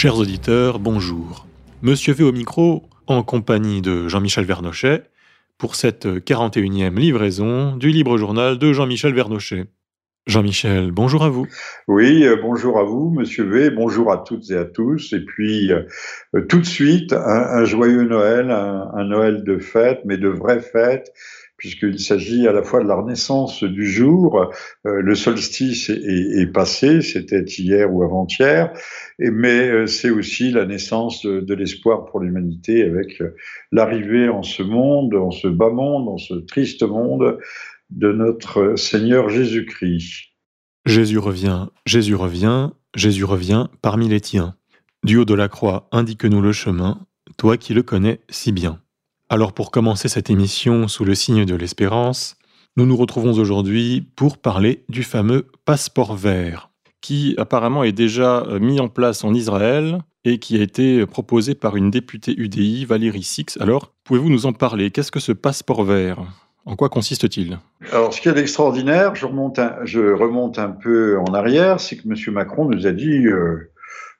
Chers auditeurs, bonjour. Monsieur V au micro, en compagnie de Jean-Michel Vernochet, pour cette 41e livraison du libre journal de Jean-Michel Vernochet. Jean-Michel, bonjour à vous. Oui, euh, bonjour à vous, Monsieur V, bonjour à toutes et à tous. Et puis, euh, tout de suite, un, joyeux Noël, un, Noël de fête, mais de vraie fête, puisqu'il s'agit à la fois de la renaissance du jour, euh, le solstice est, passé, c'était hier ou avant-hier, mais c'est aussi la naissance de, de l'espoir pour l'humanité avec l'arrivée en ce monde, en ce bas monde, en ce triste monde, de notre Seigneur Jésus-Christ. Jésus revient, Jésus revient, Jésus revient parmi les tiens. Du haut de la croix, indique-nous le chemin, toi qui le connais si bien. Alors pour commencer cette émission sous le signe de l'espérance, nous nous retrouvons aujourd'hui pour parler du fameux passeport vert, qui apparemment est déjà euh, mis en place en Israël et qui a été proposé par une députée UDI, Valérie Six. Alors, pouvez-vous nous en parler? Qu'est-ce que ce passeport vert? En quoi consiste-t-il? Alors, ce qui est extraordinaire, je remonte un, peu en arrière, c'est que M. Macron nous a dit euh,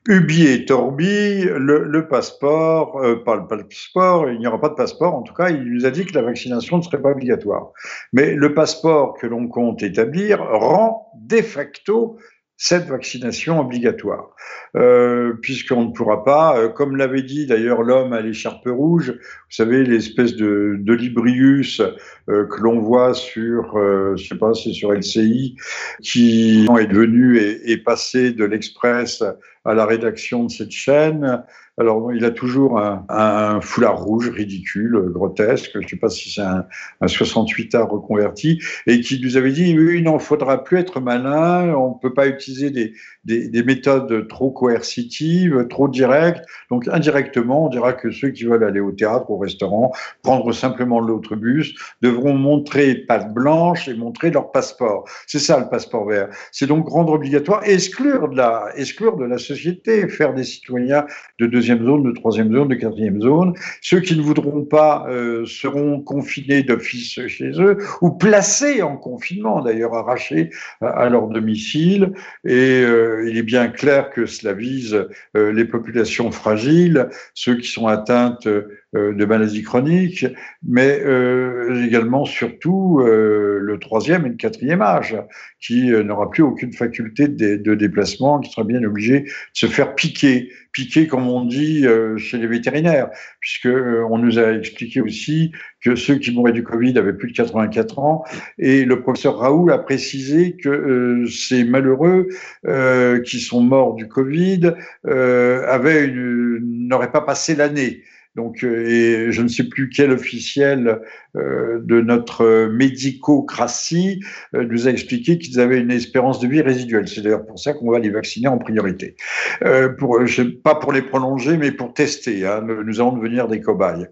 Ubi et Torbi, le, passeport, euh, pas le passeport, il n'y aura pas de passeport. En tout cas, il nous a dit que la vaccination ne serait pas obligatoire. Mais le passeport que l'on compte établir rend de facto cette vaccination obligatoire, euh, puisqu'on ne pourra pas, euh, comme l'avait dit d'ailleurs l'homme à l'écharpe rouge, vous savez l'espèce de, de librius euh, que l'on voit sur, euh, je sais pas, c'est sur LCI, qui est devenu et, passé de l'Express à la rédaction de cette chaîne. Alors, il a toujours un, foulard rouge ridicule, grotesque. Je ne sais pas si c'est un, un 68A reconverti, et qui nous avait dit oui, il n'en faudra plus être malin. On ne peut pas utiliser des, des, des, méthodes trop coercitives, trop directes. Donc, indirectement, on dira que ceux qui veulent aller au théâtre, au restaurant, prendre simplement l'autobus, devront montrer patte blanche et montrer leur passeport. C'est ça le passeport vert. C'est donc rendre obligatoire, exclure de la, exclure de la faire des citoyens de deuxième zone, de troisième zone, de quatrième zone. Ceux qui ne voudront pas euh, seront confinés d'office chez eux ou placés en confinement, d'ailleurs arrachés à, leur domicile. Et euh, il est bien clair que cela vise euh, les populations fragiles, ceux qui sont atteintes euh, de maladies chroniques, mais euh, également surtout euh, le troisième et le quatrième âge, qui n'aura plus aucune faculté de, de, déplacement, qui sera bien obligé se faire piquer, piquer comme on dit chez les vétérinaires, puisque on nous a expliqué aussi que ceux qui mouraient du Covid avaient plus de 84 ans, et le professeur Raoul a précisé que ces malheureux qui sont morts du Covid n'auraient pas passé l'année. Donc, euh, et je ne sais plus quel officiel euh, de notre médicocratie euh, nous a expliqué qu'ils avaient une espérance de vie résiduelle. C'est d'ailleurs pour ça qu'on va les vacciner en priorité. pour, pas pour les prolonger, mais pour tester. Hein. Nous allons devenir des cobayes.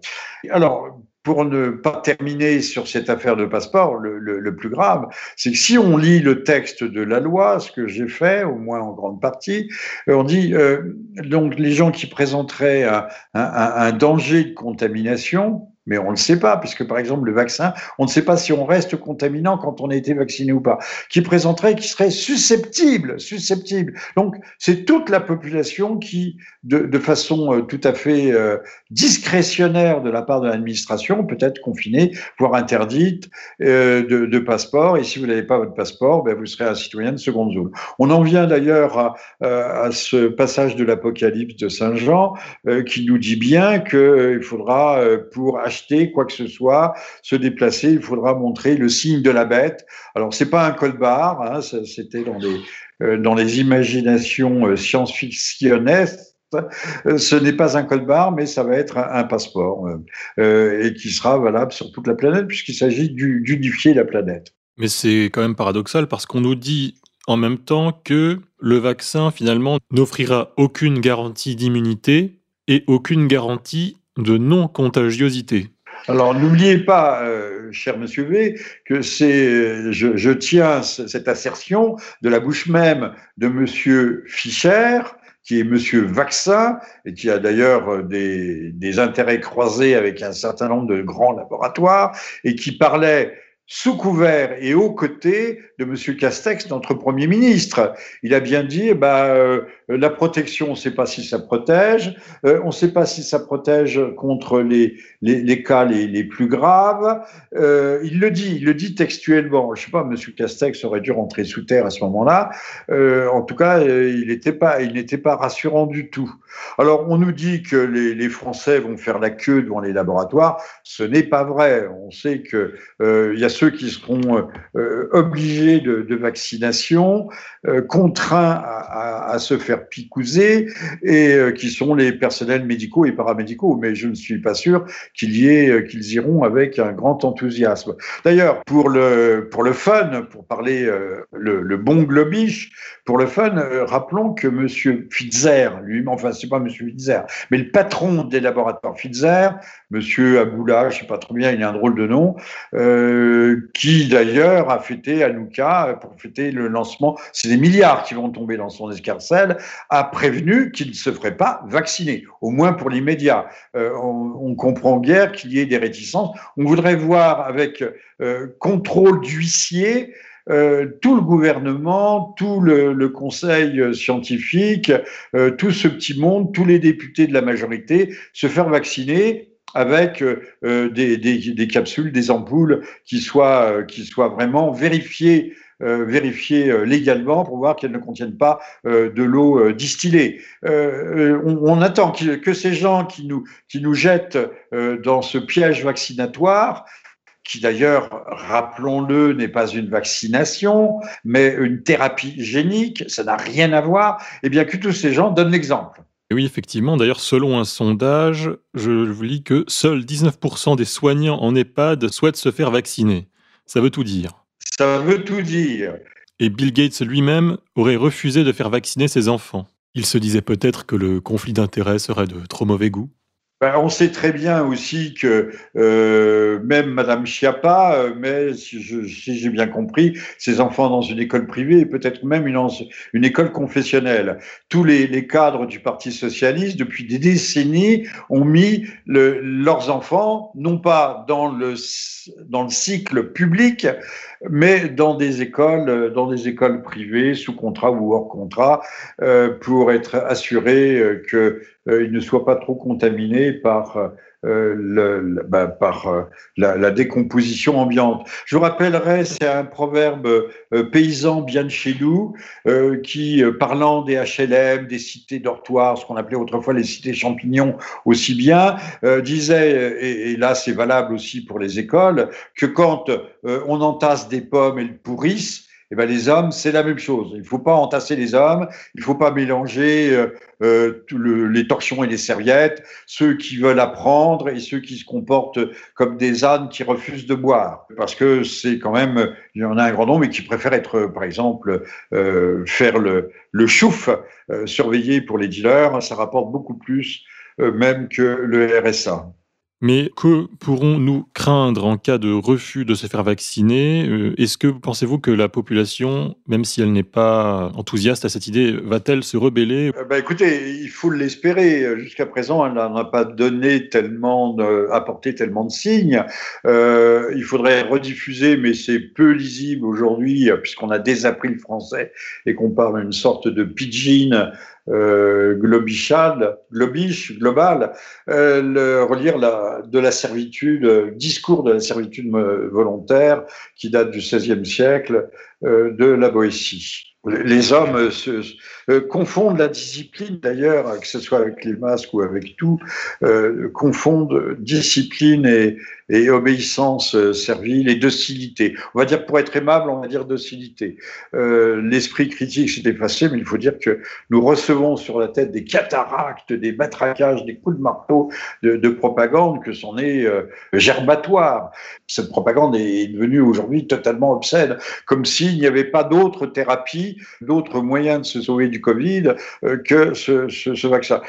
Alors, pour ne pas terminer sur cette affaire de passeport, le, plus grave, c'est que si on lit le texte de la loi, ce que j'ai fait, au moins en grande partie, euh, on dit euh, donc les gens qui présenteraient un danger de contamination, mais on ne le sait pas, puisque par exemple le vaccin, on ne sait pas si on reste contaminant quand on a été vacciné ou pas, qui présenterait, qui serait susceptible, susceptible. Donc c'est toute la population qui, de, façon euh, tout à fait euh, discrétionnaire de la part de l'administration, peut être confinée, voire interdite euh, de, passeport. Et si vous n'avez pas votre passeport, ben, vous serez un citoyen de seconde zone. On en vient d'ailleurs à, à, ce passage de l'Apocalypse de Saint Jean qui nous dit bien qu'il faudra pour acheter quoi que ce soit, se déplacer, il faudra montrer le signe de la bête. Alors c'est pas un code barre, hein, c'était dans les euh, dans les imaginations euh, science-fictionnesques. Euh, ce n'est pas un code barre, mais ça va être un, passeport et qui sera valable sur toute la planète puisqu'il s'agit d'unifier la planète. Mais c'est quand même paradoxal parce qu'on nous dit en même temps que le vaccin finalement n'offrira aucune garantie d'immunité et aucune garantie de non-contagiosité. Alors n'oubliez pas, euh, cher Monsieur V, que c'est, je, tiens cette assertion de la bouche même de Monsieur Fischer, qui est Monsieur Vaccin et qui a d'ailleurs euh, des intérêts croisés avec un certain nombre de grands laboratoires et qui parlait sous couvert et aux côtés de M. Castex, notre Premier ministre. Il a bien dit, bah, euh, la protection, on ne sait pas si ça protège, euh, on ne sait pas si ça protège contre les, les, les cas les, les, plus graves. Euh, il le dit, il le dit textuellement. Je ne sais pas, M. Castex aurait dû rentrer sous terre à ce moment-là. en tout cas, il n'était pas, il n'était pas rassurant du tout. Alors, on nous dit que les, Français vont faire la queue devant les laboratoires. Ce n'est pas vrai. On sait que il y a ceux qui seront euh, obligés de, vaccination, euh, contraints à, se faire picouser, et euh, qui sont les personnels médicaux et paramédicaux. Mais je ne suis pas sûr qu'il qu'ils iront avec un grand enthousiasme. D'ailleurs, pour le, pour le fun, pour parler le, bon globiche, pour le fun, rappelons que M. Fitzer, lui, enfin, c'est pas M. Fitzer, mais le patron des laboratoires Fitzer, M. Aboula, je sais pas trop bien, il a un drôle de nom, euh, qui d'ailleurs a fêté Anouka pour fêter le lancement, c'est des milliards qui vont tomber dans son escarcelle, a prévenu qu'il ne se ferait pas vacciner, au moins pour l'immédiat. Euh, on, on, comprend guère qu'il y ait des réticences. On voudrait voir avec euh, contrôle d'huissier euh, tout le gouvernement, tout le, conseil scientifique, euh, tout ce petit monde, tous les députés de la majorité se faire vacciner avec euh, des, capsules, des ampoules qui soient, euh, qui soient vraiment vérifiées, euh, euh, légalement pour voir qu'elles ne contiennent pas euh, de l'eau distillée. On, on, attend que, que, ces gens qui nous, qui nous jettent dans ce piège vaccinatoire qui d'ailleurs, rappelons-le, n'est pas une vaccination, mais une thérapie génique, ça n'a rien à voir, eh bien que tous ces gens donnent l'exemple. Et oui, effectivement. D'ailleurs, selon un sondage, je vous lis que seuls 19% des soignants en EHPAD souhaitent se faire vacciner. Ça veut tout dire. Ça veut tout dire. Et Bill Gates lui-même aurait refusé de faire vacciner ses enfants. Il se disait peut-être que le conflit d'intérêts serait de trop mauvais goût. Ben, on sait très bien aussi que euh, même Madame Chiappa euh, si, si j'ai bien compris, ses enfants dans une école privée et peut-être même une, une école confessionnelle. Tous les, les, cadres du Parti socialiste, depuis des décennies, ont mis le, leurs enfants non pas dans le dans le cycle public, mais dans des écoles, dans des écoles privées, sous contrat ou hors contrat, euh, pour être assurés euh, qu'ils euh, ne soient pas trop contaminés par euh, le, bah, par euh, la, la, décomposition ambiante. Je vous rappellerai, c'est un proverbe euh, paysan bien de chez nous, euh, qui, parlant des HLM, des cités dortoirs, ce qu'on appelait autrefois les cités champignons aussi bien, disait, et, et là c'est valable aussi pour les écoles, que quand on entasse des pommes, elles pourrissent, eh ben, les hommes, c'est la même chose. Il ne faut pas entasser les hommes, il ne faut pas mélanger euh, euh, le, les torchons et les serviettes, ceux qui veulent apprendre et ceux qui se comportent comme des ânes qui refusent de boire. Parce que c'est quand même, il y en a un grand nombre et qui préfèrent être, par exemple, euh, faire le, le chouf, euh, surveiller pour les dealers, ça rapporte beaucoup plus euh, même que le RSA. Mais que pourrons-nous craindre en cas de refus de se faire vacciner euh, Est-ce que pensez-vous que la population, même si elle n'est pas enthousiaste à cette idée, va-t-elle se rebeller? Euh, bah, Écoutez, il faut l'espérer. Jusqu'à présent, elle n'a pas donné tellement, apporté tellement de signes. Euh, il faudrait rediffuser, mais c'est peu lisible aujourd'hui, puisqu'on a désappris le français et qu'on parle une sorte de pidgin euh, globichal, globiche, global, euh, le, relire de la servitude, euh, discours de la servitude volontaire qui date du XVIe siècle euh, de la Boétie. Les hommes se, euh, confondent la discipline, d'ailleurs, que ce soit avec les masques ou avec tout, euh, confondent discipline et, obéissance euh, servile et docilité. On va dire, pour être aimable, on va dire docilité. Euh, L'esprit critique s'est effacé, mais il faut dire que nous recevons sur la tête des cataractes, des matraquages, des coups de marteau de, de propagande que c'en est euh, gerbatoire. Cette propagande est devenue aujourd'hui totalement obscène, comme s'il n'y avait pas d'autres thérapies, d'autres moyens de se sauver du Covid euh, que ce, vaccin.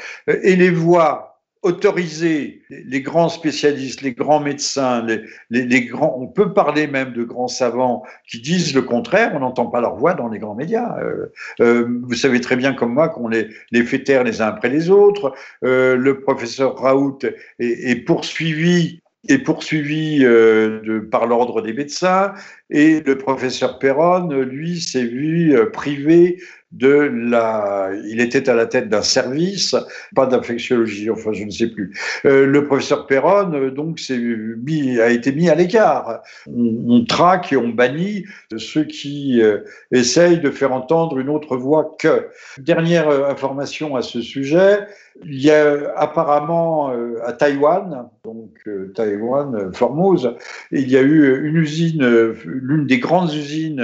Et les voix autoriser les grands spécialistes, les grands médecins, les, grands, on peut parler même de grands savants qui disent le contraire, on n'entend pas leur voix dans les grands médias. Euh, euh, vous savez très bien comme moi qu'on les, fait taire les uns après les autres. Euh, le professeur Raoult est poursuivi est poursuivi euh, par l'ordre des médecins et le professeur Perron, lui, s'est vu euh, privé de la. Il était à la tête d'un service, pas d'infectiologie, enfin je ne sais plus. Euh, le professeur Perron, euh, donc, mis, a été mis à l'écart. On, traque et on bannit ceux qui euh, essayent de faire entendre une autre voix que. Dernière information à ce sujet. Il y a apparemment à Taïwan, donc Taïwan, Formose, il y a eu une usine, l'une des grandes usines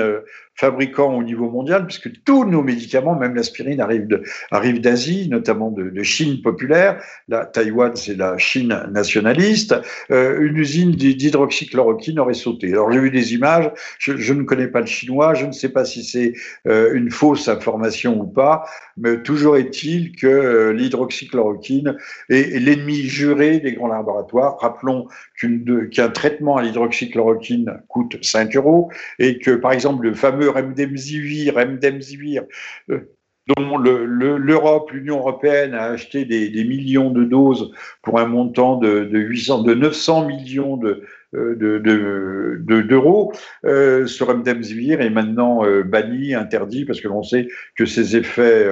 fabricants au niveau mondial, puisque tous nos médicaments, même l'aspirine, arrivent arrive d'Asie, notamment de, Chine populaire. La Taïwan, c'est la Chine nationaliste. Euh, une usine d'hydroxychloroquine aurait sauté. Alors j'ai vu des images. Je, ne connais pas le chinois. Je ne sais pas si c'est euh, une fausse information ou pas. Mais toujours est-il que euh, l'hydroxychloroquine est, l'ennemi juré des grands laboratoires. Rappelons qu'un traitement à l'hydroxychloroquine coûte 5 euros et que, par exemple, le fameux Remdesivir, Remdesivir, euh, dont l'Europe, l'Union européenne a acheté des, millions de doses pour un montant de, de 800, de 900 millions de, euh, d'euros. Euh, ce remdesivir est maintenant banni, interdit, parce que l'on sait que ses effets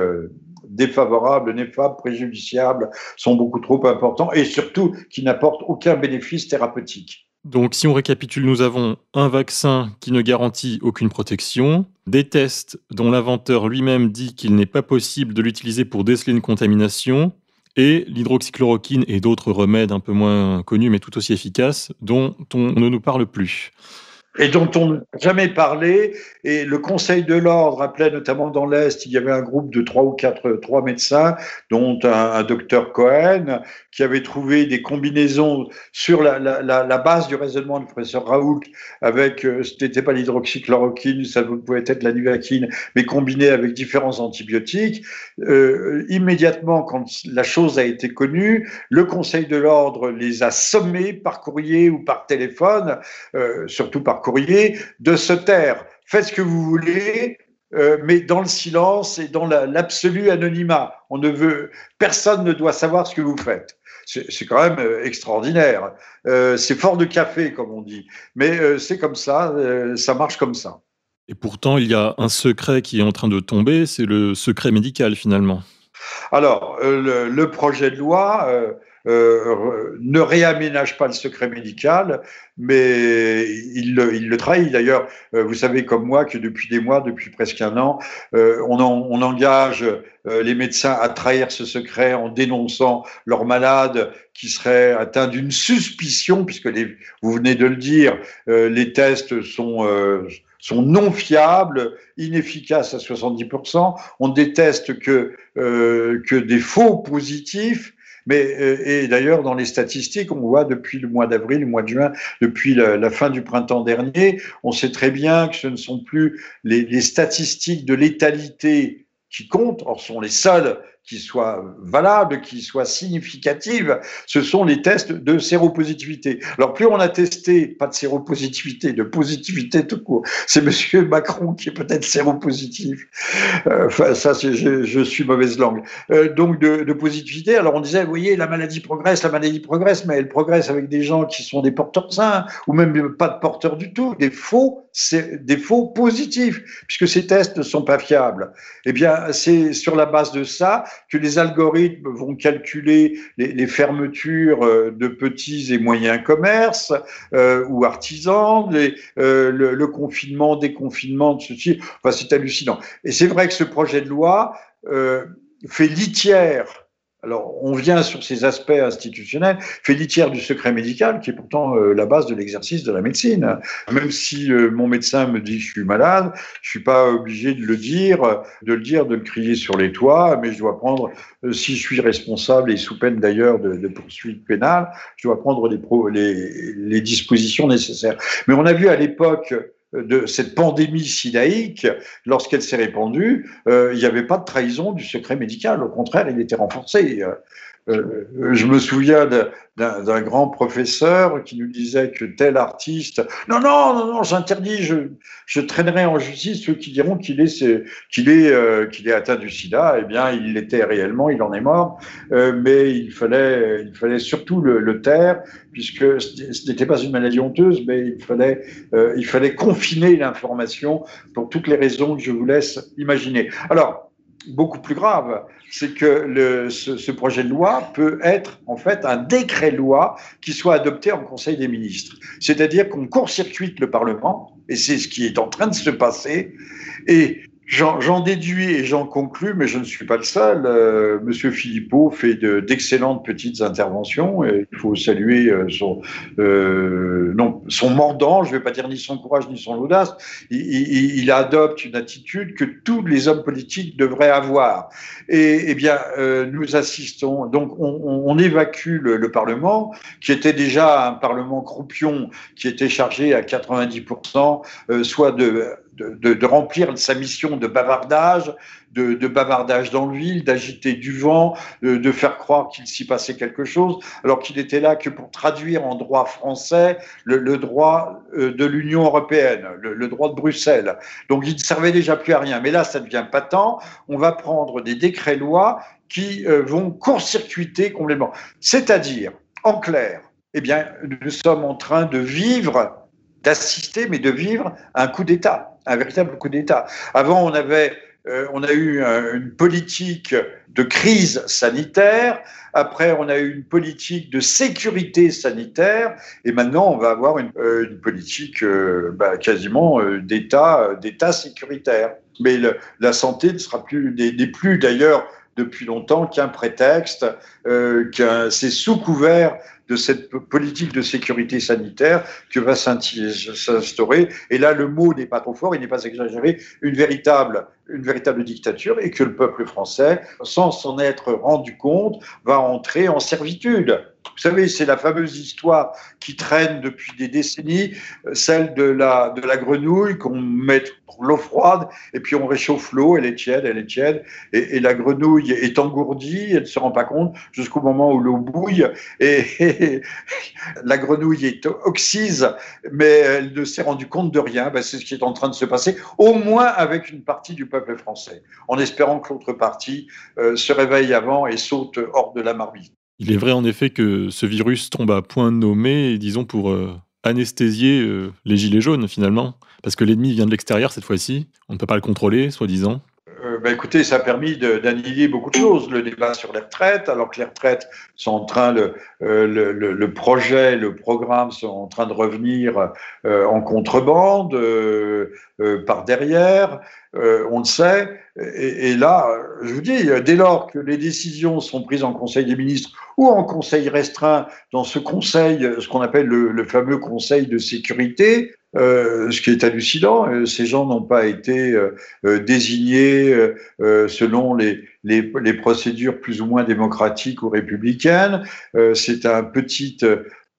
défavorables, néfastes, préjudiciables sont beaucoup trop importants et surtout qui n'apportent aucun bénéfice thérapeutique. Donc si on récapitule, nous avons un vaccin qui ne garantit aucune protection, des tests dont l'inventeur lui-même dit qu'il n'est pas possible de l'utiliser pour déceler une contamination, et l'hydroxychloroquine et d'autres remèdes un peu moins connus mais tout aussi efficaces dont on ne nous parle plus et dont on n'a jamais parlé. Et le Conseil de l'ordre appelait notamment dans l'Est, il y avait un groupe de trois ou quatre, trois médecins, dont un, docteur Cohen, qui avait trouvé des combinaisons sur la, base du raisonnement du professeur Raoult, avec, euh, ce n'était pas l'hydroxychloroquine, ça pouvait être la nivaquine, mais combiné avec différents antibiotiques. Euh, immédiatement, quand la chose a été connue, le Conseil de l'ordre les a sommés par courrier ou par téléphone, euh, surtout par courrier, de se taire. Faites ce que vous voulez, euh, mais dans le silence et dans l'absolu anonymat. On ne veut, personne ne doit savoir ce que vous faites. C'est quand même euh, extraordinaire. Euh, c'est fort de café, comme on dit. Mais c'est comme ça, ça marche comme ça. Et pourtant, il y a un secret qui est en train de tomber, c'est le secret médical finalement. Alors, le, projet de loi euh, ne réaménage pas le secret médical, mais il le, il le trahit. D'ailleurs, euh, vous savez comme moi que depuis des mois, depuis presque un an, euh, on, on, engage les médecins à trahir ce secret en dénonçant leurs malades qui seraient atteints d'une suspicion, puisque les, vous venez de le dire, les tests sont sont non fiables, inefficaces à 70%. On déteste que, euh, que des faux positifs mais euh, et d'ailleurs, dans les statistiques, on voit depuis le mois d'avril, le mois de juin, depuis la, fin du printemps dernier, on sait très bien que ce ne sont plus les, statistiques de létalité qui comptent, or sont les seules qui soient valables, qui soient significatives, ce sont les tests de séropositivité. Alors plus on a testé, pas de séropositivité, de positivité tout court, c'est Monsieur Macron qui est peut-être séropositif. Euh, enfin ça, je, je, suis mauvaise langue. Euh, donc de, de, positivité. Alors on disait, vous voyez, la maladie progresse, la maladie progresse, mais elle progresse avec des gens qui sont des porteurs sains ou même pas de porteurs du tout, des faux, faux positifs, puisque ces tests ne sont pas fiables. Eh bien, c'est sur la base de ça que les algorithmes vont calculer les, fermetures euh, de petits et moyens commerces euh, ou artisans, euh, le, confinement, déconfinement de ceci. Enfin, c'est hallucinant. Et c'est vrai que ce projet de loi fait litière alors, on vient sur ces aspects institutionnels, fait litière du secret médical, qui est pourtant euh, la base de l'exercice de la médecine. Même si euh, mon médecin me dit que je suis malade, je suis pas obligé de le dire, de le dire, de le crier sur les toits, mais je dois prendre, euh, si je suis responsable et sous peine d'ailleurs de, poursuites pénales, je dois prendre les dispositions nécessaires. Mais on a vu à l'époque de cette pandémie sidaïque, lorsqu'elle s'est répandue, euh, il n'y avait pas de trahison du secret médical. Au contraire, il était renforcé. Euh, je me souviens d'un grand professeur qui nous disait que tel artiste, non, non, non, non, j'interdis, je, je traînerai en justice ceux qui diront qu'il est, qu'il est, euh, qu'il est atteint du sida. Eh bien, il l'était réellement, il en est mort, euh, mais il fallait, il fallait surtout le, le taire, puisque ce n'était pas une maladie honteuse, mais il fallait, il fallait confiner l'information pour toutes les raisons que je vous laisse imaginer. Alors, beaucoup plus grave, c'est que le, ce, projet de loi peut être en fait un décret-loi qui soit adopté en Conseil des ministres. C'est-à-dire qu'on court-circuite le Parlement, et c'est ce qui est en train de se passer, et J'en déduis et j'en conclus, mais je ne suis pas le seul. Euh, Monsieur Philippot fait d'excellentes petites interventions et il faut saluer euh, son, euh, non, son mordant, je ne vais pas dire ni son courage ni son audace. Il, il, il, adopte une attitude que tous les hommes politiques devraient avoir. Et eh bien, euh, nous assistons, donc on, on évacue le, le, Parlement, qui était déjà un Parlement croupion, qui était chargé à 90%, euh, soit de de, remplir sa mission de bavardage, de, bavardage dans l'huile, d'agiter du vent, de, faire croire qu'il s'y passait quelque chose, alors qu'il était là que pour traduire en droit français le, droit euh, de l'Union européenne, le, le, droit de Bruxelles. Donc il ne servait déjà plus à rien. Mais là, ça devient patent. On va prendre des décrets-lois qui euh, vont court-circuiter complètement. C'est-à-dire, en clair, eh bien, nous sommes en train de vivre d'assister, mais de vivre un coup d'État, un véritable coup d'État. Avant, on avait euh, on a eu une politique de crise sanitaire, après on a eu une politique de sécurité sanitaire, et maintenant on va avoir une, euh, politique euh, bah, quasiment d'État, d'État sécuritaire. Mais la santé ne sera plus, n'est plus d'ailleurs depuis longtemps qu'un prétexte, qu'un, c'est sous couvert de cette politique de sécurité sanitaire que va s'instaurer. Et là, le mot n'est pas trop fort, il n'est pas exagéré, une véritable, une véritable dictature et que le peuple français, sans s'en être rendu compte, va entrer en servitude. Vous savez, c'est la fameuse histoire qui traîne depuis des décennies, celle de la, de la grenouille qu'on met l'eau froide et puis on réchauffe l'eau, elle est tiède, elle est tiède, et, la grenouille est engourdie, elle ne se rend pas compte jusqu'au moment où l'eau bouille et, la grenouille est oxyse, mais elle ne s'est rendue compte de rien. Ben, c'est ce qui est en train de se passer, au moins avec une partie du peuple français, en espérant que l'autre partie euh, se réveille avant et saute hors de la marmite. Il est vrai en effet que ce virus tombe à point nommé, disons pour euh, anesthésier euh, les gilets jaunes finalement, parce que l'ennemi vient de l'extérieur cette fois-ci, on ne peut pas le contrôler, soi-disant. Euh, bah, écoutez, ça a permis d'annihiler beaucoup de choses. Le débat sur les retraites, alors que les retraites sont en train, le, euh, le, le projet, le programme sont en train de revenir euh, en contrebande, euh, par derrière, on le sait. Et, là, je vous dis, dès lors que les décisions sont prises en Conseil des ministres ou en Conseil restreint, dans ce Conseil, ce qu'on appelle le, fameux Conseil de sécurité, euh, ce qui est hallucinant, euh, ces gens n'ont pas été euh, désignés selon les, procédures plus ou moins démocratiques ou républicaines. C'est un petit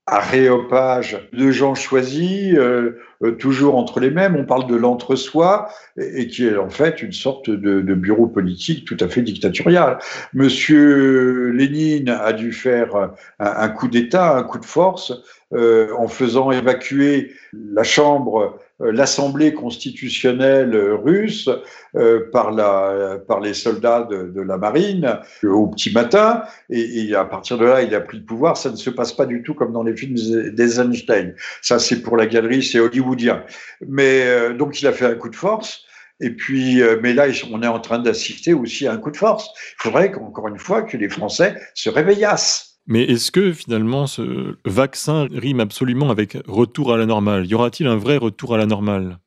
aréopage de gens choisis, euh, toujours entre les mêmes. On parle de l'entre-soi, et, qui est en fait une sorte de, bureau politique tout à fait dictatorial. Monsieur Lénine a dû faire un, coup d'État, un coup de force, euh, en faisant évacuer la Chambre, euh, l'Assemblée constitutionnelle russe euh, par, la, par les soldats de, de la marine au petit matin. Et, et, à partir de là, il a pris le pouvoir. Ça ne se passe pas du tout comme dans les films d'Eisenstein. Ça, c'est pour la galerie, c'est hollywoodien. Mais donc, il a fait un coup de force. Et puis, mais là, on est en train d'assister aussi à un coup de force. Il faudrait qu'encore une fois que les Français se réveillassent. Mais est-ce que finalement ce vaccin rime absolument avec retour à la normale? Y aura-t-il un vrai retour à la normale?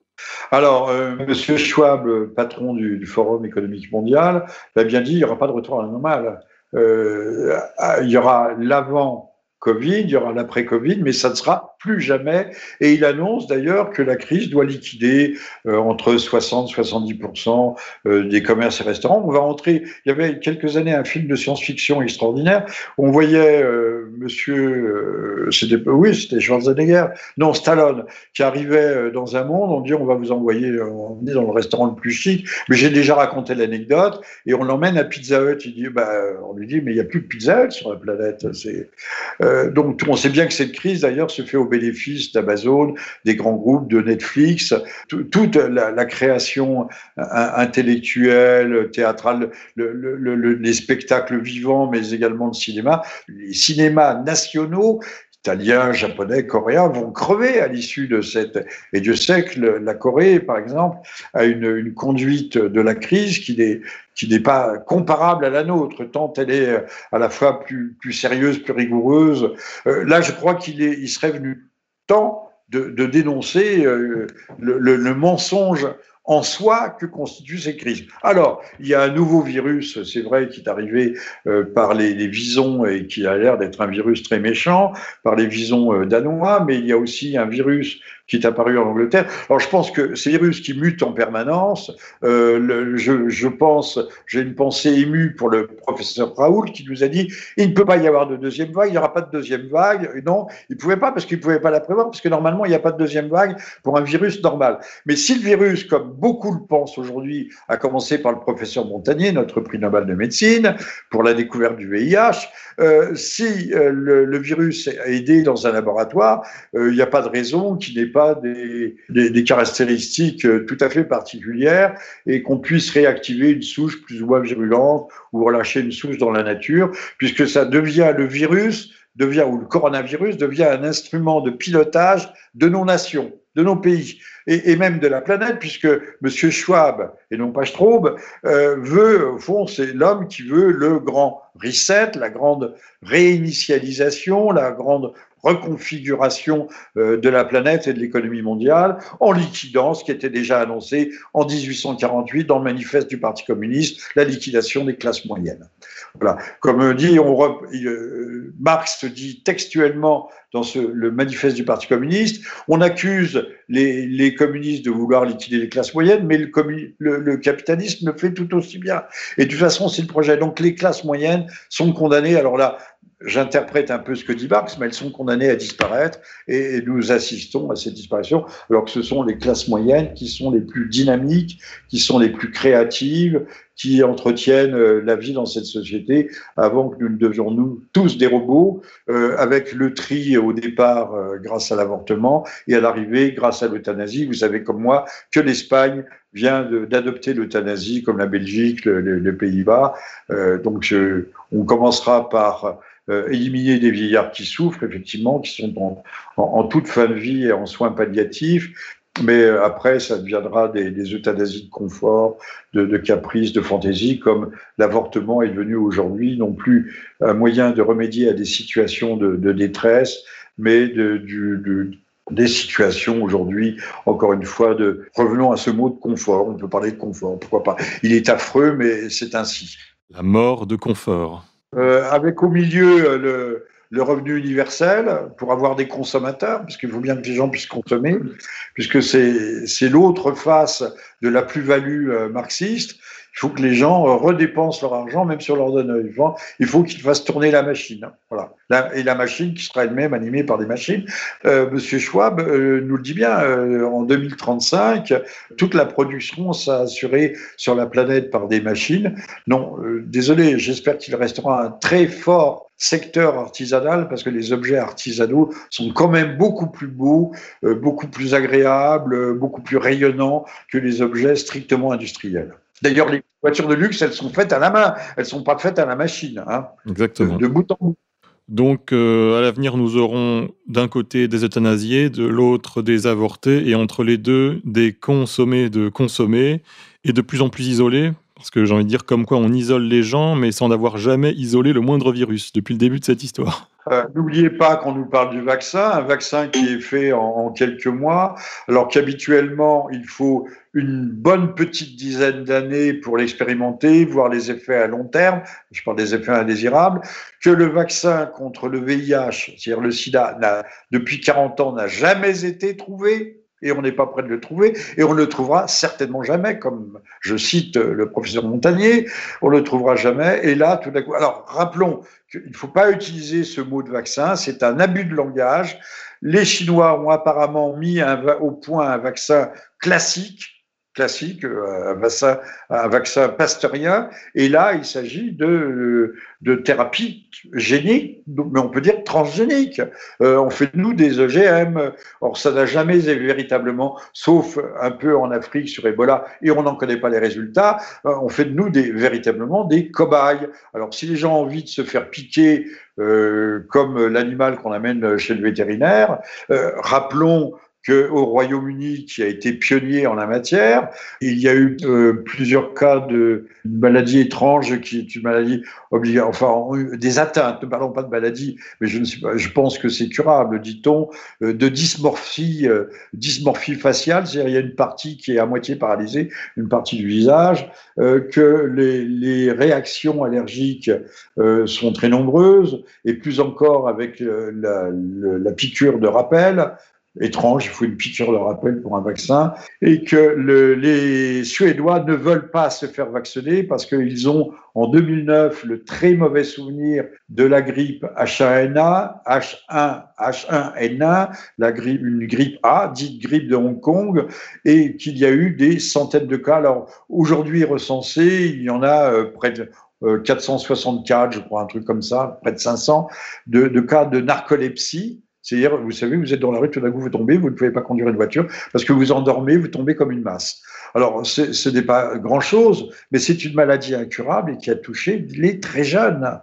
Alors, euh, Monsieur Schwab, patron du, Forum économique mondial, l'a bien dit, il n'y aura pas de retour à la normale. Euh, il y aura l'avant Covid, il y aura l'après-Covid, mais ça ne sera plus jamais. Et il annonce d'ailleurs que la crise doit liquider euh, entre 60 70% euh, des commerces et restaurants. On va entrer. Il y avait quelques années un film de science-fiction extraordinaire. On voyait euh, Monsieur, c'était oui, c'était Schwarzenegger, non Stallone, qui arrivait dans un monde. On dit on va vous envoyer, on dit dans le restaurant le plus chic. Mais j'ai déjà raconté l'anecdote et on l'emmène à Pizza Hut. Il dit, bah, on lui dit mais il n'y a plus de Pizza Hut sur la planète. C'est euh, donc on sait bien que cette crise d'ailleurs se fait au bénéfice d'Amazon, des grands groupes, de Netflix, toute la, création intellectuelle, théâtrale, les spectacles vivants, mais également le cinéma, les cinémas nationaux Italiens, Japonais, Coréens vont crever à l'issue de cette. Et Dieu sait que la Corée, par exemple, a une, conduite de la crise qui n'est qui n'est pas comparable à la nôtre, tant elle est euh, à la fois plus, plus sérieuse, plus rigoureuse. Euh, là, je crois qu'il il serait venu temps de, de dénoncer euh, le, le, mensonge en soi que constituent ces crises. Alors, il y a un nouveau virus, c'est vrai, qui est arrivé euh, par les, visons et qui a l'air d'être un virus très méchant, par les visons euh, danois, mais il y a aussi un virus qui est apparu en Angleterre. Alors je pense que ces virus qui mutent en permanence, euh, je, pense, j'ai une pensée émue pour le professeur Raoul qui nous a dit il ne peut pas y avoir de deuxième vague, il n'y aura pas de deuxième vague. Non, il ne pouvait pas parce qu'il ne pouvait pas la prévoir, parce que normalement il n'y a pas de deuxième vague pour un virus normal. Mais si le virus, comme beaucoup le pensent aujourd'hui, a commencé par le professeur Montagnier, notre prix Nobel de médecine, pour la découverte du VIH, euh, si euh, le, le, virus est aidé dans un laboratoire, il n'y a pas de raison qu'il n'ait pas des, caractéristiques tout à fait particulières et qu'on puisse réactiver une souche plus ou moins virulente ou relâcher une souche dans la nature, puisque ça devient le virus devient, ou le coronavirus devient un instrument de pilotage de nos nations, de nos pays et, et même de la planète, puisque M. Schwab, et non pas Straub, euh, veut, au fond, c'est l'homme qui veut le grand reset, la grande réinitialisation, la grande reconfiguration euh, de la planète et de l'économie mondiale en liquidant ce qui était déjà annoncé en 1848 dans le manifeste du Parti communiste, la liquidation des classes moyennes. Voilà. Comme dit, on, euh, Marx dit textuellement dans le manifeste du Parti communiste. On accuse les, communistes de vouloir liquider les classes moyennes, mais le, le, capitalisme le fait tout aussi bien. Et de toute façon, c'est le projet. Donc les classes moyennes sont condamnées. Alors là, j'interprète un peu ce que dit Marx, mais elles sont condamnées à disparaître et, nous assistons à cette disparition, alors que ce sont les classes moyennes qui sont les plus dynamiques, qui sont les plus créatives, qui entretiennent euh, la vie dans cette société avant que nous ne devions nous tous des robots, euh, avec le tri au départ euh, grâce à l'avortement et à l'arrivée grâce à l'euthanasie. Vous savez comme moi que l'Espagne vient d'adopter l'euthanasie comme la Belgique, les le, le Pays-Bas. Euh, donc on commencera par euh, éliminer des vieillards qui souffrent, effectivement, qui sont en, toute fin de vie et en soins palliatifs, mais euh, après, ça deviendra des, euthanasies de confort, de, de caprice, de fantaisie, comme l'avortement est devenu aujourd'hui non plus un moyen de remédier à des situations de, détresse, mais de, des situations aujourd'hui, encore une fois, de revenons à ce mot de confort. On peut parler de confort, pourquoi pas. Il est affreux, mais c'est ainsi. La mort de confort. Euh, avec au milieu euh, le, le, revenu universel pour avoir des consommateurs, parce qu'il faut bien que les gens puissent consommer, puisque c'est l'autre face de la plus-value euh, marxiste. Il faut que les gens euh, redépensent leur argent, même sur leur donne Il faut qu'ils fassent tourner la machine. Voilà. et la machine qui sera elle-même animée par des machines. Euh, Monsieur Schwab euh, nous le dit bien, en 2035, toute la production sera assurée sur la planète par des machines. Non, désolé, j'espère qu'il restera un très fort secteur artisanal parce que les objets artisanaux sont quand même beaucoup plus beaux, beaucoup plus agréables, beaucoup plus rayonnants que les objets strictement industriels. D'ailleurs, les voitures de luxe, elles sont faites à la main, elles ne sont pas faites à la machine. Hein, Exactement. De, de, bout en bout. Donc, euh, à l'avenir, nous aurons d'un côté des euthanasiés, de l'autre des avortés, et entre les deux, des consommés de consommés, et de plus en plus isolés, parce que j'ai envie de dire comme quoi on isole les gens, mais sans avoir jamais isolé le moindre virus depuis le début de cette histoire. Euh, n'oubliez pas qu'on nous parle du vaccin, un vaccin qui est fait en, quelques mois, alors qu'habituellement, il faut une bonne petite dizaine d'années pour l'expérimenter, voir les effets à long terme, je parle des effets indésirables, que le vaccin contre le VIH, c'est-à-dire le sida, depuis 40 ans, n'a jamais été trouvé, et on n'est pas prêt de le trouver, et on ne le trouvera certainement jamais, comme je cite le professeur Montagnier, on ne le trouvera jamais, et là, tout d'un coup, alors rappelons qu'il ne faut pas utiliser ce mot de vaccin, c'est un abus de langage. Les Chinois ont apparemment mis au point un vaccin classique, classique, euh, un vaccin, un vaccin pasteurien. Et là, il s'agit de, de thérapie génique, mais on peut dire transgénique. Euh, on fait de nous des OGM. Or, ça n'a jamais véritablement, sauf un peu en Afrique sur Ebola, et on n'en connaît pas les résultats, euh, on fait de nous des, véritablement des cobayes. Alors, si les gens ont envie de se faire piquer comme l'animal qu'on amène chez le vétérinaire, rappelons au Royaume-Uni, qui a été pionnier en la matière, il y a eu euh, plusieurs cas de maladies étranges, qui est une maladie obligatoire, enfin des atteintes. Ne parlons pas de maladie, mais je ne sais pas. Je pense que c'est curable, dit-on, euh, de dysmorphie, euh, dysmorphie faciale, c'est-à-dire il y a une partie qui est à moitié paralysée, une partie du visage, que les, réactions allergiques sont très nombreuses, et plus encore avec la piqûre de rappel étrange, il faut une piqûre de rappel pour un vaccin, et que le, les Suédois ne veulent pas se faire vacciner parce qu'ils ont en 2009 le très mauvais souvenir de la grippe H1N1, H1, H1N1, la grippe, une grippe A, dite grippe de Hong Kong, et qu'il y a eu des centaines de cas. Alors aujourd'hui recensés, il y en a euh, près de 464, euh, je crois, un truc comme ça, près de 500, de, de cas de narcolepsie c'est-à-dire, vous savez, vous êtes dans la rue, tout d'un coup, vous tombez, vous ne pouvez pas conduire une voiture parce que vous endormez, vous tombez comme une masse. Alors, ce n'est pas grand-chose, mais c'est une maladie incurable et qui a touché les très jeunes.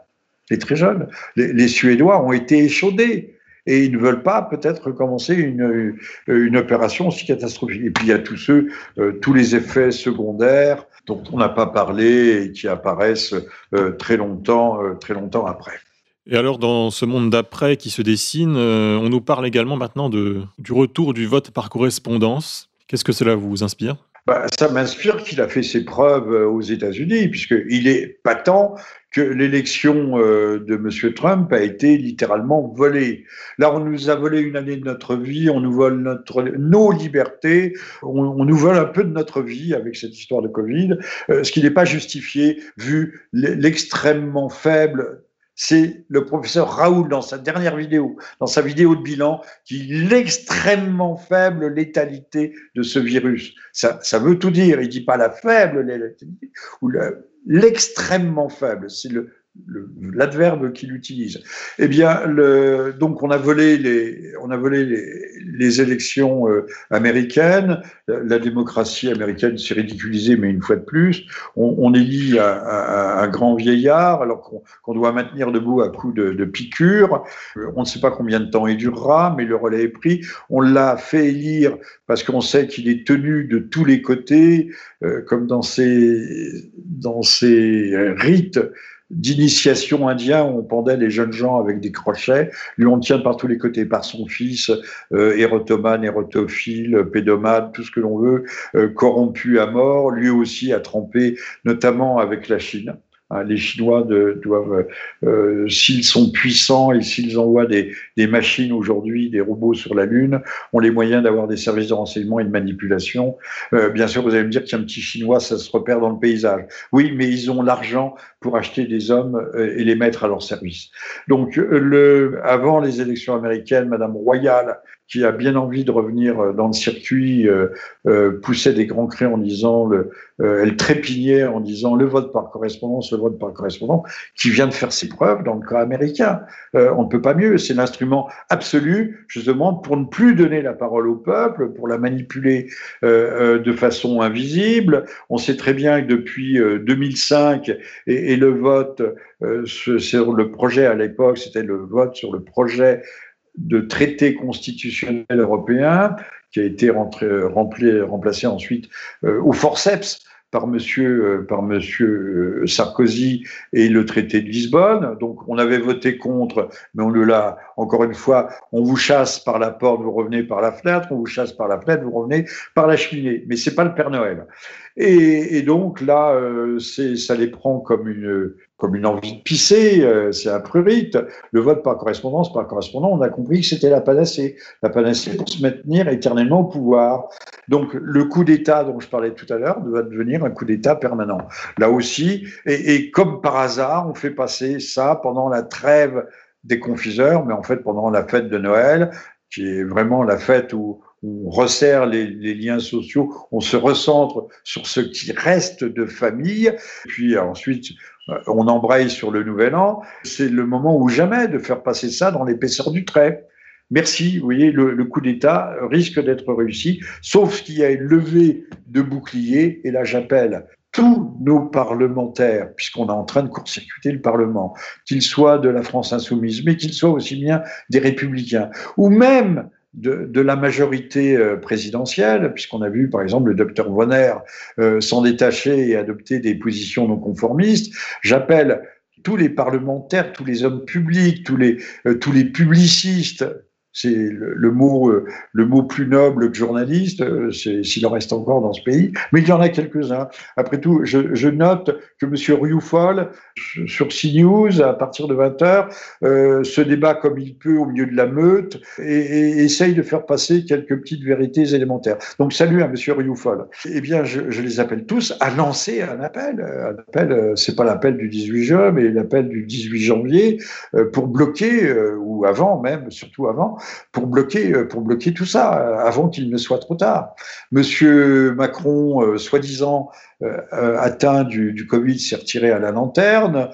Les très jeunes. Les, Suédois ont été échaudés et ils ne veulent pas peut-être commencer une, une opération aussi catastrophique. Et puis il y a tous ceux, euh, tous les effets secondaires dont on n'a pas parlé et qui apparaissent euh, très longtemps, euh, très longtemps après. Et alors, dans ce monde d'après qui se dessine, euh, on nous parle également maintenant du retour du vote par correspondance. Qu'est-ce que cela vous inspire? Bah, Ça m'inspire qu'il a fait ses preuves euh, aux États-Unis, puisqu'il est patent que l'élection euh, de M. Trump a été littéralement volée. Là, on nous a volé une année de notre vie, on nous vole notre, nos libertés, on, nous vole un peu de notre vie avec cette histoire de Covid, ce qui n'est pas justifié vu l'extrêmement faible c'est le professeur Raoul dans sa dernière vidéo, dans sa vidéo de bilan, qui l'extrêmement faible létalité de ce virus. Ça, ça veut tout dire. Il dit pas la faible létalité ou l'extrêmement faible. C'est le, l'adverbe qu'il utilise. Eh bien, donc on a volé les, on a volé les, élections euh, américaines. La, démocratie américaine s'est ridiculisée, mais une fois de plus, on, élit un, grand vieillard alors qu'on doit maintenir debout à coups de, de piqûres. On ne sait pas combien de temps il durera, mais le relais est pris. On l'a fait élire parce qu'on sait qu'il est tenu de tous les côtés, euh, comme dans ces dans ces rites d'initiation indien où on pendait les jeunes gens avec des crochets. Lui, on tient par tous les côtés, par son fils, euh, érotomane, érotophile, pédomane, tout ce que l'on veut, euh, corrompu à mort. Lui aussi a trempé, notamment avec la Chine. Hein, les Chinois doivent, euh, s'ils sont puissants et s'ils envoient des, machines aujourd'hui, des robots sur la Lune, ont les moyens d'avoir des services de renseignement et de manipulation. Euh, bien sûr, vous allez me dire qu'un petit Chinois, ça se repère dans le paysage. Oui, mais ils ont l'argent pour acheter des hommes euh, et les mettre à leur service. Donc, le, avant les élections américaines, Madame Royal qui a bien envie de revenir euh, dans le circuit, euh, euh, poussait des grands cris en disant, le, euh, elle trépignait en disant le vote par correspondance, le vote par correspondance, qui vient de faire ses preuves dans le cas américain. Euh, on ne peut pas mieux. C'est l'instrument absolu, justement, pour ne plus donner la parole au peuple, pour la manipuler de façon invisible. On sait très bien que depuis 2005 et, et, le vote sur le projet à l'époque, c'était le vote sur le projet de traité constitutionnel européen qui a été remplacé ensuite euh, au forceps par monsieur, euh, par monsieur euh, Sarkozy et le traité de Lisbonne. Donc, on avait voté contre, mais on le l'a, encore une fois, on vous chasse par la porte, vous revenez par la fenêtre, on vous chasse par la fenêtre, vous revenez par la cheminée. Mais c'est pas le Père Noël. Et, donc là, ça les prend comme une, comme une envie de pisser, euh, c'est un prurite. Le vote par correspondance, par correspondant, on a compris que c'était la panacée. La panacée pour se maintenir éternellement au pouvoir. Donc le coup d'État dont je parlais tout à l'heure doit devenir un coup d'État permanent. Là aussi, et, comme par hasard, on fait passer ça pendant la trêve des confiseurs, mais en fait pendant la fête de Noël, qui est vraiment la fête où on resserre les, les, liens sociaux, on se recentre sur ce qui reste de famille, puis ensuite on embraye sur le nouvel an, c'est le moment ou jamais de faire passer ça dans l'épaisseur du trait. Merci, vous voyez, le, coup d'État risque d'être réussi, sauf qu'il y a une levée de boucliers, et là j'appelle tous nos parlementaires, puisqu'on est en train de court-circuiter le Parlement, qu'ils soient de la France insoumise, mais qu'ils soient aussi bien des républicains, ou même de, la majorité euh, présidentielle, puisqu'on a vu par exemple le docteur Bonner euh, s'en détacher et adopter des positions non conformistes. J'appelle tous les parlementaires, tous les hommes publics, tous les, euh, tous les publicistes, c'est le, mot, euh, le mot plus noble que journaliste, euh, s'il en reste encore dans ce pays, mais il y en a quelques-uns. Après tout, je, note que M. Rioufol, sur CNews, à partir de 20h, euh, se débat comme il peut au milieu de la meute et, essaye de faire passer quelques petites vérités élémentaires. Donc, salut à M. Rioufol. Eh bien, je, les appelle tous à lancer un appel. Un appel, c'est pas l'appel du 18 juin, mais l'appel du 18 janvier pour bloquer, ou avant même, surtout avant, pour bloquer, euh, pour bloquer tout ça euh, avant qu'il ne soit trop tard. Monsieur Macron, euh, soi-disant atteint du, Covid, s'est retiré à la lanterne.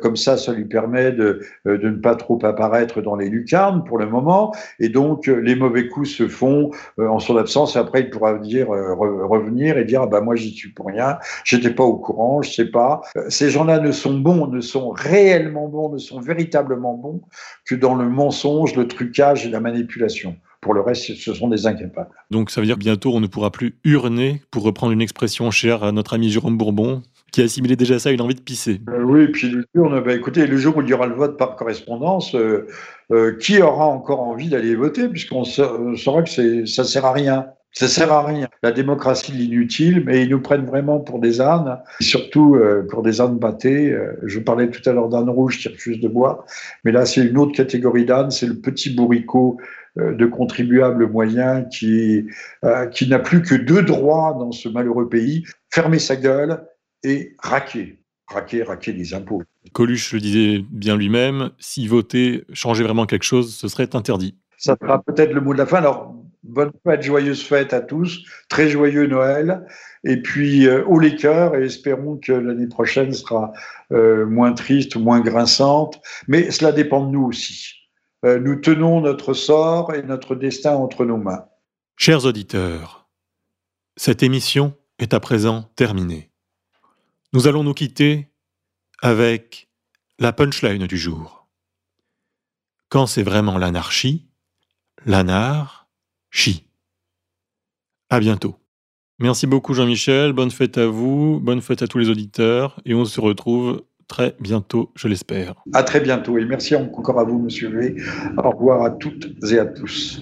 comme ça, ça lui permet de, de ne pas trop apparaître dans les lucarnes pour le moment. Et donc, les mauvais coups se font en son absence. Après, il pourra dire, revenir et dire ah bah moi j'y suis pour rien, j'étais pas au courant, je sais pas. Ces gens-là ne sont bons, ne sont réellement bons, ne sont véritablement bons que dans le mensonge, le trucage et la manipulation. Pour le reste, ce sont des incapables. Donc ça veut dire bientôt on ne pourra plus urner, pour reprendre une expression chère à notre ami Jérôme Bourbon, qui a assimilé déjà ça à une envie de pisser. Euh, oui, puis le jour, bah, écoutez, le jour où il y aura le vote par correspondance, euh, euh, qui aura encore envie d'aller voter, puisqu'on saura que ça ne sert à rien. Ça sert à rien. La démocratie, l'inutile, mais ils nous prennent vraiment pour des ânes, surtout euh, pour des ânes battés. Euh, je parlais tout à l'heure d'âne rouge qui refuse de boire, mais là, c'est une autre catégorie d'âne, c'est le petit bourricot euh, de contribuables moyens qui, qui n'a plus que deux droits dans ce malheureux pays, fermer sa gueule et raquer. Raquer, raquer les impôts. Coluche le disait bien lui-même, si voter changeait vraiment quelque chose, ce serait interdit. Ça sera peut-être le mot de la fin. Alors, bonne fête, joyeuse fête à tous, très joyeux Noël, et puis euh, haut les cœurs, et espérons que l'année prochaine sera euh, moins triste, moins grinçante, mais cela dépend de nous aussi. Euh, nous tenons notre sort et notre destin entre nos mains. Chers auditeurs, cette émission est à présent terminée. Nous allons nous quitter avec la punchline du jour. Quand c'est vraiment l'anarchie, l'anar Chi. À bientôt. Merci beaucoup Jean-Michel, bonne fête à vous, bonne fête à tous les auditeurs et on se retrouve très bientôt, je l'espère. À très bientôt et merci encore à vous Monsieur V. Au revoir à toutes et à tous.